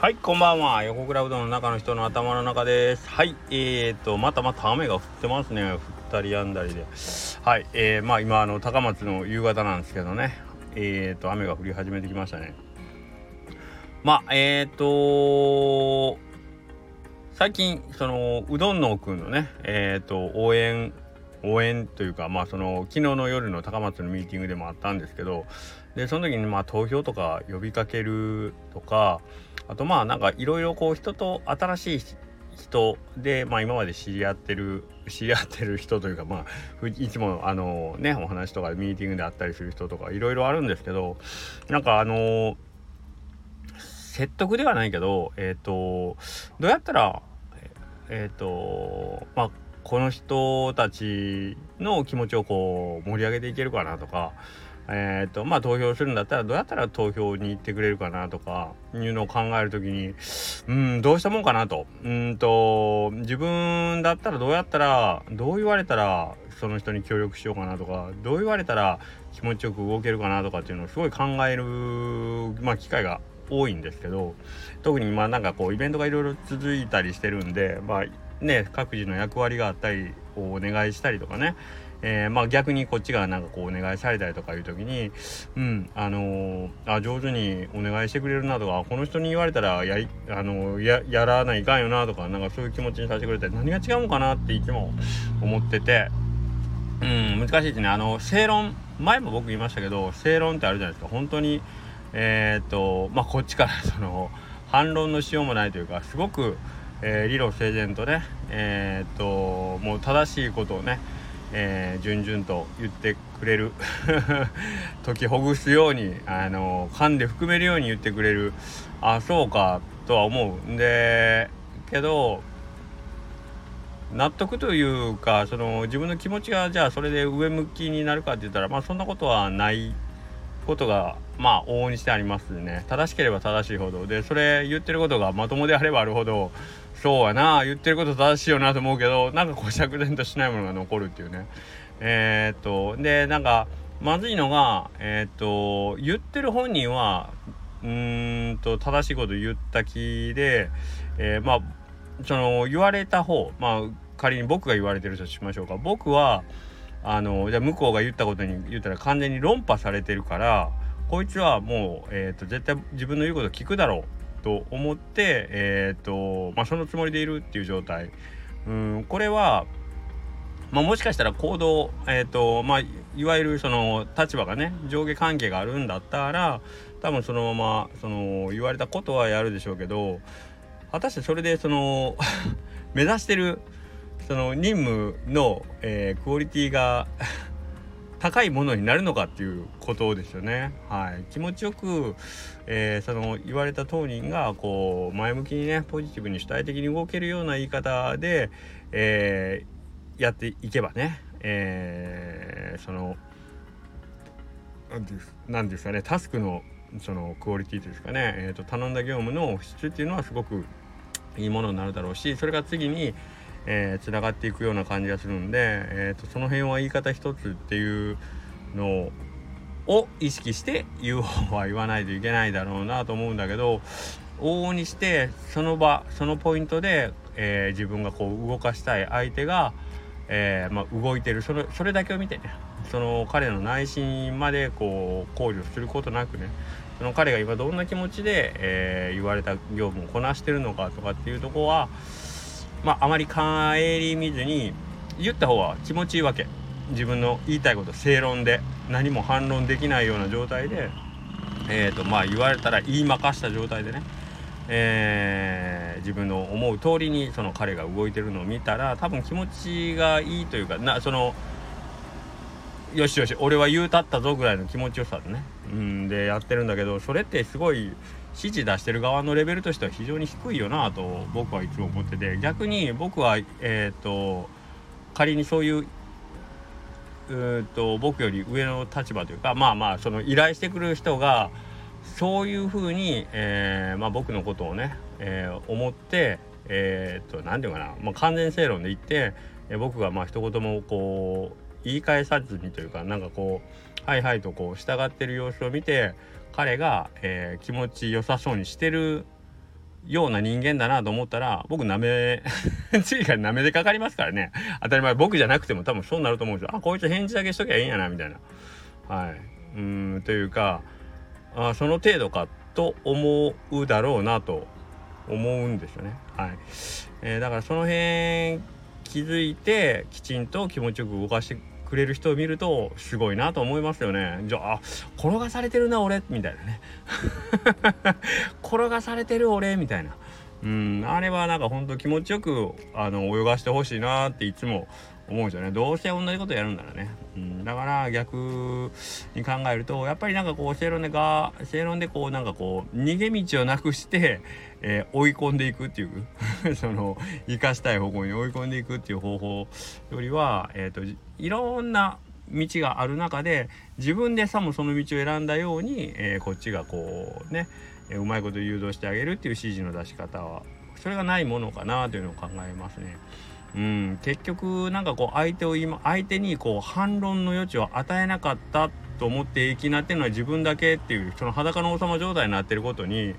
はい、こんばんは。横倉うどんの中の人の頭の中です。はい、えーと、またまた雨が降ってますね。降ったりやんだりで。はい、えー、まあ今、あの、高松の夕方なんですけどね。えーと、雨が降り始めてきましたね。まあ、えーと、最近、その、うどんのくんのね、えーと、応援、応援というか、まあ、その、昨日の夜の高松のミーティングでもあったんですけど、で、その時に、まあ、投票とか呼びかけるとか、あとまあなんかいろいろこう人と新しい人で、まあ、今まで知り合ってる 知り合ってる人というかまあいつもあのねお話とかミーティングであったりする人とかいろいろあるんですけどなんかあの説得ではないけどえっ、ー、とどうやったらえっ、ー、とまあこの人たちの気持ちをこう盛り上げていけるかなとかえ、ー、とまあ投票するんだったらどうやったら投票に行ってくれるかなとかいうのを考える時にうんどうしたもんかなと。うんと自分だったらどうやったらどう言われたらその人に協力しようかなとかどう言われたら気持ちよく動けるかなとかっていうのをすごい考える、まあ、機会が多いんですけど特にまあなんかこうイベントがいろいろ続いたりしてるんでまあね各自の役割があったりお願いしたりとかねえー、まあ逆にこっちがなんかこうお願いされたりとかいう時にうんあのー、あ上手にお願いしてくれるなとかこの人に言われたらやあのややらないかんよなとかなんかそういう気持ちにさせてくれて何が違うのかなっていつも思っててうん難しいですね。あの正論前も僕言いましたけど正論ってあるじゃないですか。本当にえ、っとまあこっちから その反論のしようもないというかすごく、えー、理路整然とねえ、っともう正しいことをねえー、順々と言ってくれる 解きほぐすようにあの噛んで含めるように言ってくれるあそうかとは思うんでけど納得というかその自分の気持ちがじゃあそれで上向きになるかって言ったらまあそんなことはないことがまあ往々にしてありますね。正しければ正しいほど。でそれ言ってることがまともであればあるほどそうやな言ってること正しいよなと思うけどなんかこう釈然としないものが残るっていうね。えー、っとでなんかまずいのがえー、っと言ってる本人はうんと正しいこと言った気で、えー、まあその言われた方まあ仮に僕が言われてるとしましょうか。僕はあのじゃあ向こうが言ったことに言ったら完全に論破されてるからこいつはもう、えーと絶対自分の言うこと聞くだろう。と思って、えーとまあ、そのつもりでいるっていう状態。うんこれは、まあ、もしかしたら行動、えーとまあ、いわゆるその立場がね上下関係があるんだったら多分そのままその言われたことはやるでしょうけど果たしてそれでその 目指してるその任務の、えー、クオリティが 高いものになるのかっていうことですよね。はい、気持ちよく、えー、その言われた当人がこう前向きにねポジティブに主体的に動けるような言い方で、えー、やっていけばね、えー、その何ですかねタスクのそのクオリティですかね、えーと頼んだ業務の質っていうのはすごくいいものになるだろうしそれが次にえー、がっていくような感じがするんで、えーと、その辺は言い方一つっていうのを意識して言う方は言わないといけないだろうなと思うんだけど往々にしてその場そのポイントで、えー、自分がこう動かしたい相手が、えー、まあ、動いてる。それそれだけを見てね。その彼の内心までこう考慮することなくね。その彼が今どんな気持ちで、えー、言われた業務をこなしてるのかとかっていうとこはまああまり顧みずに言った方は気持ちいいわけ。自分の言いたいこと正論で何も反論できないような状態でえーとまあ言われたら言いまかした状態でね。えー、自分の思う通りにその彼が動いてるのを見たら多分気持ちがいいというかなそのよしよし俺は言うたったぞぐらいの気持ちよさでね。うんでやってるんだけどそれってすごい指示出してる側のレベルとしては非常に低いよなと僕はいつも思ってて逆に僕はえっ、ー、と仮にそういううと僕より上の立場というかまあまあその依頼してくる人がそういうふうに、えーまあ、僕のことをね、えー、思ってえー、っと何て言うかな、まあ、完全正論で言って、えー、僕がまあ一言もこう言い返さずにというかなんかこうはいはいとこう従ってる様子を見て彼が、えー、気持ちよさそうにしてるような人間だなと思ったら僕なめ 次からなめでかかりますからね。当たり前僕じゃなくても多分そうなると思うんですよ。あこいつ返事だけしときゃいいんやなみたいな。はい。うんというかあその程度かと思うだろうなと思うんですよね。はい、えー、だからその辺気づいてきちんと気持ちよく動かしてくれる人を見るとすごいなと思いますよね。じゃあ転がされてるな俺みたいなね 転がされてる俺みたいな。うんあれはなんかほんと気持ちよくあの泳がしてほしいなっていつも思うんですよねどうせ同じことやるんならね、うん、だから逆に考えるとやっぱりなんかこう正論でが正論でこうなんかこう逃げ道をなくして、えー、追い込んでいくっていう その生かしたい方向に追い込んでいくっていう方法よりは、えーと、いろんな道がある中で自分でさもその道を選んだように、えー、こっちがこうねうまいこと誘導してあげるっていう指示の出し方はそれがないものかなというのを考えますね。うん、結局なんかこう相手を今相手にこう反論の余地を与えなかったと思って生きなってるのは自分だけっていうその裸の王様状態になってることに、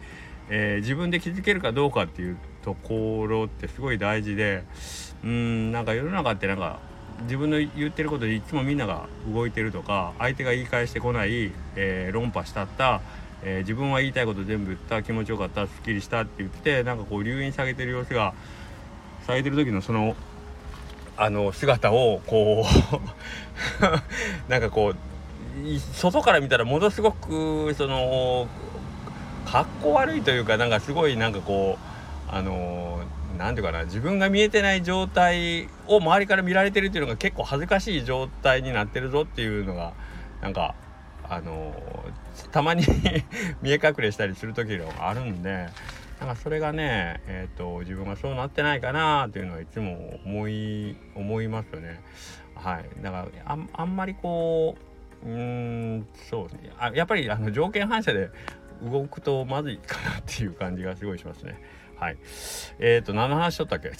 えー、自分で気づけるかどうかっていうところってすごい大事でうんなんか世の中ってなんか自分の言ってることでいつもみんなが動いてるとか相手が言い返してこない、えー、論破したった、えー、自分は言いたいこと全部言った気持ちよかったすっきりしたって言ってなんかこう留飲下げてる様子がされてる時のそのあの姿をこう なんかこう外から見たらものすごくそのかっこ悪いというかなんかすごいなんかこうあの何て言うかな自分が見えてない状態を周りから見られてるっていうのが結構恥ずかしい状態になってるぞっていうのがなんかあのたまに 見え隠れしたりする時があるんでなんかそれがね、えーと、自分がそうなってないかなっていうのはいつも思い思いますよね。はい、だからああんまりこううんそうねあやっぱりあの条件反射で動くとまずいかなっていう感じがすごいしますね。はい。えっ、ー、と、何の話しとったっけ？違う。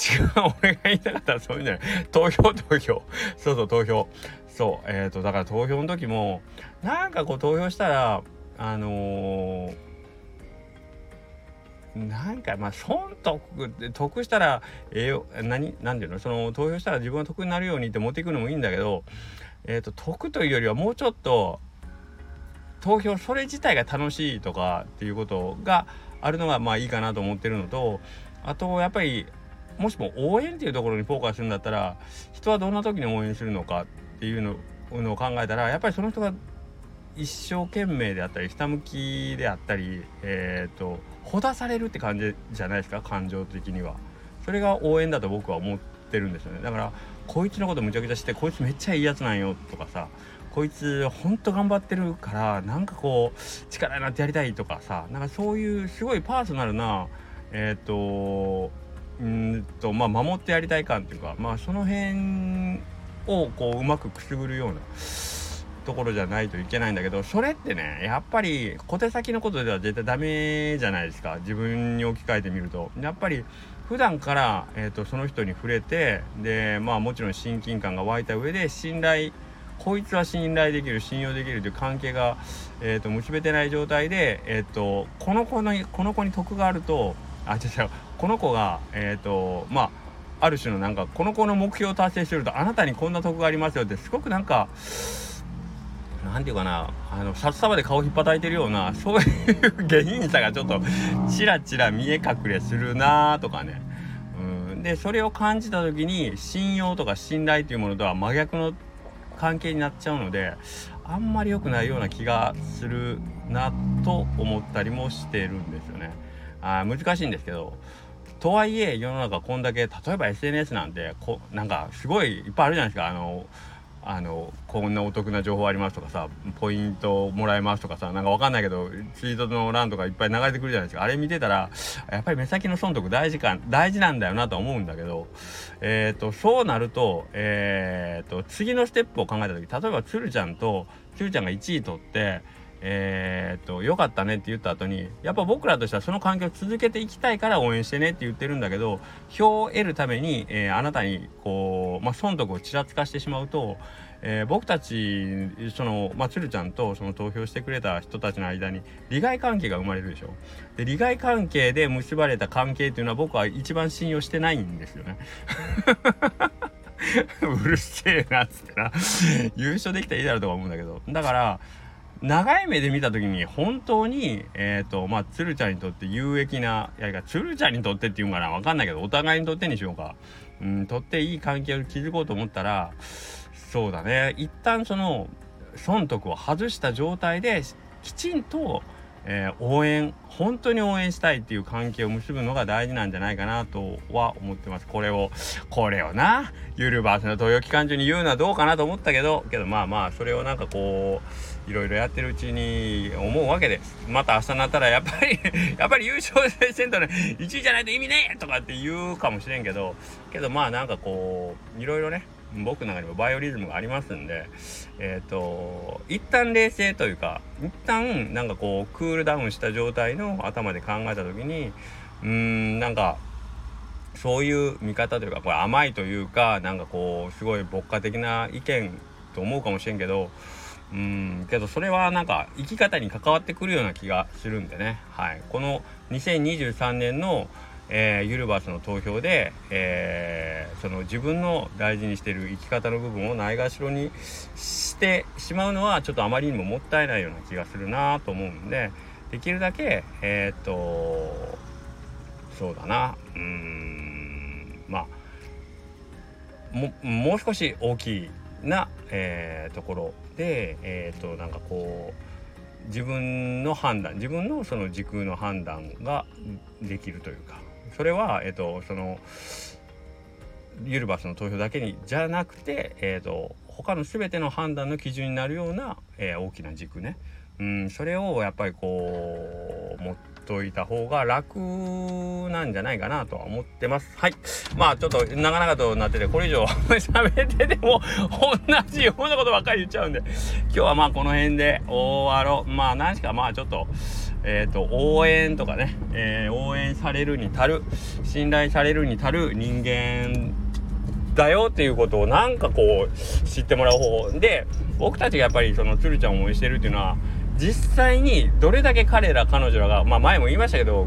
俺が言いたかったらそういうんじゃない。投票、投票。そうそう、投票。そう。えっ、ー、と、だから投票の時も、なんかこう投票したら、あのーなんかまあ損得って得したらええ何何ていうの？その投票したら自分が得になるようにって持っていくのもいいんだけど、えーと、得というよりはもうちょっと投票それ自体が楽しいとかっていうことがあるのがまあいいかなと思ってるのとあとやっぱりもしも応援っていうところにフォーカスするんだったら人はどんな時に応援するのかっていうのを考えたらやっぱりその人が一生懸命であったりひたむきであったりえっ、ー、とほだされるって感じじゃないですか感情的には。それが応援だと僕は思ってるんですよね。だからこいつのことむちゃくちゃしてこいつめっちゃいいやつなんよとかさこいつほんと頑張ってるからなんかこう力になってやりたいとかさなんかそういうすごいパーソナルなえっ、ー、とうんとまあ守ってやりたい感っていうかまあその辺をこううまくくすぐるようなところじゃないといけないんだけどそれってねやっぱり小手先のことでは絶対ダメじゃないですか。自分に置き換えてみると。やっぱり普段から、えーと、その人に触れてでまあもちろん親近感が湧いた上で信頼こいつは信頼できる信用できるという関係が、えーと、結べてない状態で、えーと、この子のこの子に得があるとあ違う違うこの子がえ、ー、とまあある種のなんかこの子の目標を達成してるとあなたにこんな得がありますよってすごくなんか何て言うかなあの札束で顔引っ叩いてるようなそういう下品さがちょっとチラチラ見え隠れするなとかね、うん、でそれを感じた時に信用とか信頼というものとは真逆の関係になっちゃうのであんまり良くないような気がするなと思ったりもしてるんですよね。あ難しいんですけどとはいえ世の中こんだけ例えば SNS なんてこなんかすごいいっぱいあるじゃないですかあのあのこんなお得な情報ありますとかさポイントもらえますとかさなんかわかんないけどツイートの欄とかいっぱい流れてくるじゃないですか。あれ見てたらやっぱり目先の損得大事か大事なんだよなと思うんだけどえっ、ー、とそうなるとえっ、ー、と次のステップを考えた時例えばつるちゃんとつるちゃんが1位取ってえー、っと、良かったねって言った後に、やっぱ僕らとしてはその環境を続けていきたいから応援してねって言ってるんだけど、票を得るために、えー、あなたに、こう、まあ、損得をちらつかしてしまうと、えー、僕たちそのまあ鶴ちゃんとその投票してくれた人たちの間に利害関係が生まれるでしょ。で利害関係で結ばれた関係っていうのは僕は一番信用してないんですよね。うるせえなっつってな。優勝できたらいいだろうとか思うんだけど。だから長い目で見た時に本当にえっ、ー、とまあ鶴ちゃんにとって有益ないや鶴ちゃんにとってっていうんかなわかんないけどお互いにとってにしようか。うんとっていい関係を築こうと思ったらそうだね。一旦その損得を外した状態できちんと、えー、応援本当に応援したいっていう関係を結ぶのが大事なんじゃないかなとは思ってます。これをこれをなユルバースの投票期間中に言うのはどうかなと思ったけどけどまあまあそれをなんかこういろいろやってるうちに思うわけですまた明日になったらやっぱり やっぱり優勝せんとね1位じゃないと意味ねえとかって言うかもしれんけどけどまあなんかこういろいろね僕の中にもバイオリズムがありますんでえっ、ー、と一旦冷静というか一旦なんかこうクールダウンした状態の頭で考えた時にうーんなんかそういう見方というかこれ甘いというかなんかこうすごい牧歌的な意見と思うかもしれんけどうんけどそれはなんか生き方に関わってくるような気がするんでね、はい、この2023年のえー、ユルバースの投票で、えー、その自分の大事にしてる生き方の部分をないがしろにしてしまうのはちょっとあまりにももったいないような気がするなと思うんでできるだけえー、っとそうだな。うん。まあももう少し大きな、えー、ところでえっとなんかこう自分の判断自分のその時空の判断ができるというかそれは、えっと、そのユルバスの投票だけにじゃなくて、えっと、他の全ての判断の基準になるような、えー、大きな軸ね、うん、それをやっぱりこう持っといた方が楽なんじゃないかなとは思ってます。はい。まあちょっと長々となってて、これ以上喋ってても同じようなことばっかり言っちゃうんで、今日はまあこの辺で終わろう。まあ何しかまあちょっと、えーと、応援とかね、えー、応援されるに足る信頼されるに足る人間だよっていうことをなんかこう知ってもらう方法。で僕たちがやっぱりその鶴ちゃんを応援してるっていうのは実際にどれだけ彼ら彼女らがまあ前も言いましたけど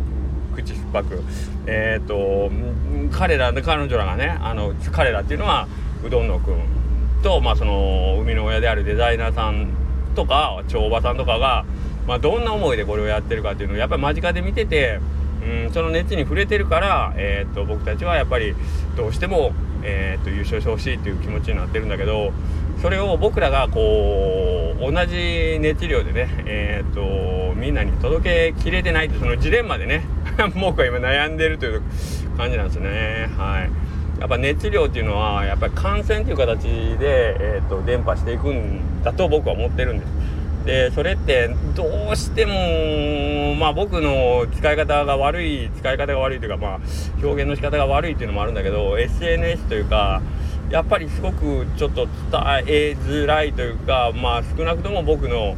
口酸っぱく。え、ー、と彼ら彼女らがねあの彼らっていうのはうどんのくんとまあその生みの親であるデザイナーさんとか長おさんとかがまあ、どんな思いでこれをやってるかっていうのをやっぱり間近で見てて、うん、その熱に触れてるから、えー、っと僕たちはやっぱりどうしても、えー、っと優勝してほしいっていう気持ちになってるんだけどそれを僕らがこう同じ熱量でね、え、っとみんなに届けきれてないってそのジレンマでね 僕は今悩んでるという感じなんですね。はいやっぱ熱量っていうのはやっぱり感染という形で、えーと伝播していくんだと僕は思ってるんです。でそれってどうしてもまあ僕の使い方が悪い使い方が悪いというかまあ表現の仕方が悪いっていうのもあるんだけど SNS というかやっぱりすごくちょっと伝えづらいというかまあ少なくとも僕の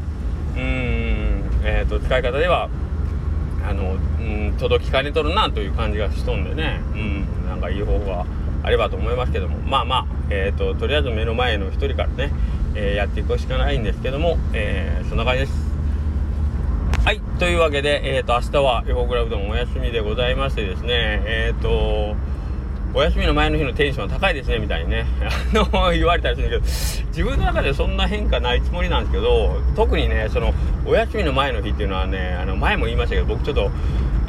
うんえーと、使い方ではあの、うん、届きかねとるなという感じがしとんでね。うんなんかいい方法があればと思いますけども。まあまあえっ、ー、ととりあえず目の前の一人からねえ、やっていくしかないんですけども、えー、そんな感じです。はい。というわけで、えっ、ー、と、明日は横倉うどんお休みでございましてですね、えっ、と、お休みの前の日のテンションは高いですね、みたいにね、あの、言われたりするんだけど、自分の中でそんな変化ないつもりなんですけど、特にね、その、お休みの前の日っていうのはね、あの、前も言いましたけど、僕ちょっと、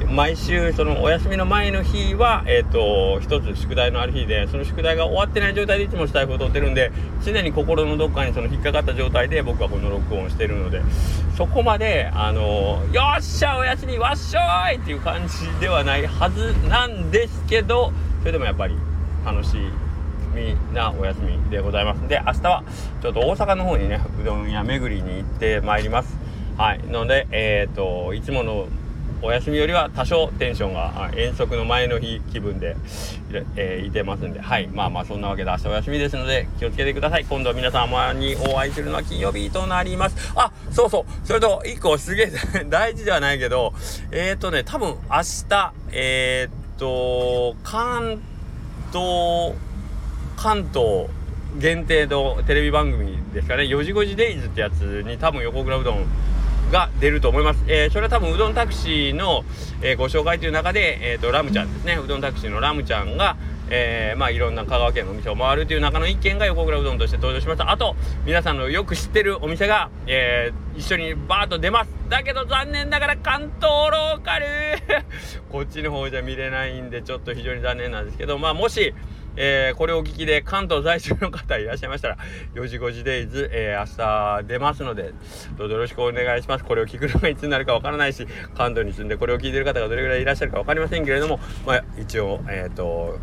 毎週そのお休みの前の日は、え、ー、と一つ宿題のある日でその宿題が終わってない状態でいつもスタイフを撮ってるんで常に心のどっかにその引っかかった状態で僕はこの録音してるのでそこまであのよっしゃお休みわっしょーい!っていう感じではないはずなんですけどそれでもやっぱり楽しいみなお休みでございます。で明日はちょっと大阪の方にねうどん屋巡りに行ってまいります。はい。のでえっ、ー、といつものお休みよりは多少テンションが遠足の前の日気分で、えー、いてますんで、はい。まあまあそんなわけで明日お休みですので気をつけてください。今度は皆様にお会いするのは金曜日となります。あ、そうそう。それと一個すげえ大事ではないけど、えっ、ー、とね、多分明日、えっ、ー、と、関東、関東限定のテレビ番組ですかね「4時5時デイズ」ってやつに多分横倉うどんが出ると思います。えー、それは多分うどんタクシーの、えー、ご紹介という中で、えーと、ラムちゃんですね。うどんタクシーのラムちゃんが、えー、まあいろんな香川県のお店を回るという中の一件が横倉うどんとして登場しましたあと皆さんのよく知ってるお店が、えー、一緒にバーッと出ます。だけど残念ながら関東ローカル。こっちの方じゃ見れないんでちょっと非常に残念なんですけどまあもしえー、これをお聞きで関東在住の方いらっしゃいましたら4時5時デイズ、えー、明日出ますのでどうぞよろしくお願いします。これを聞くのがいつになるかわからないし関東に住んでこれを聞いてる方がどれぐらいいらっしゃるか分かりませんけれども、まあ、一応えっ、ー、と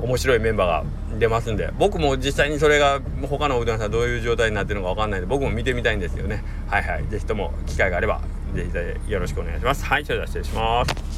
面白いメンバーが出ますんで僕も実際にそれが他のうどんさんどういう状態になってるのか分かんないんで僕も見てみたいんですよね。はいはい。是非とも機会があれば是非よろしくお願いします。はいそれでは失礼します。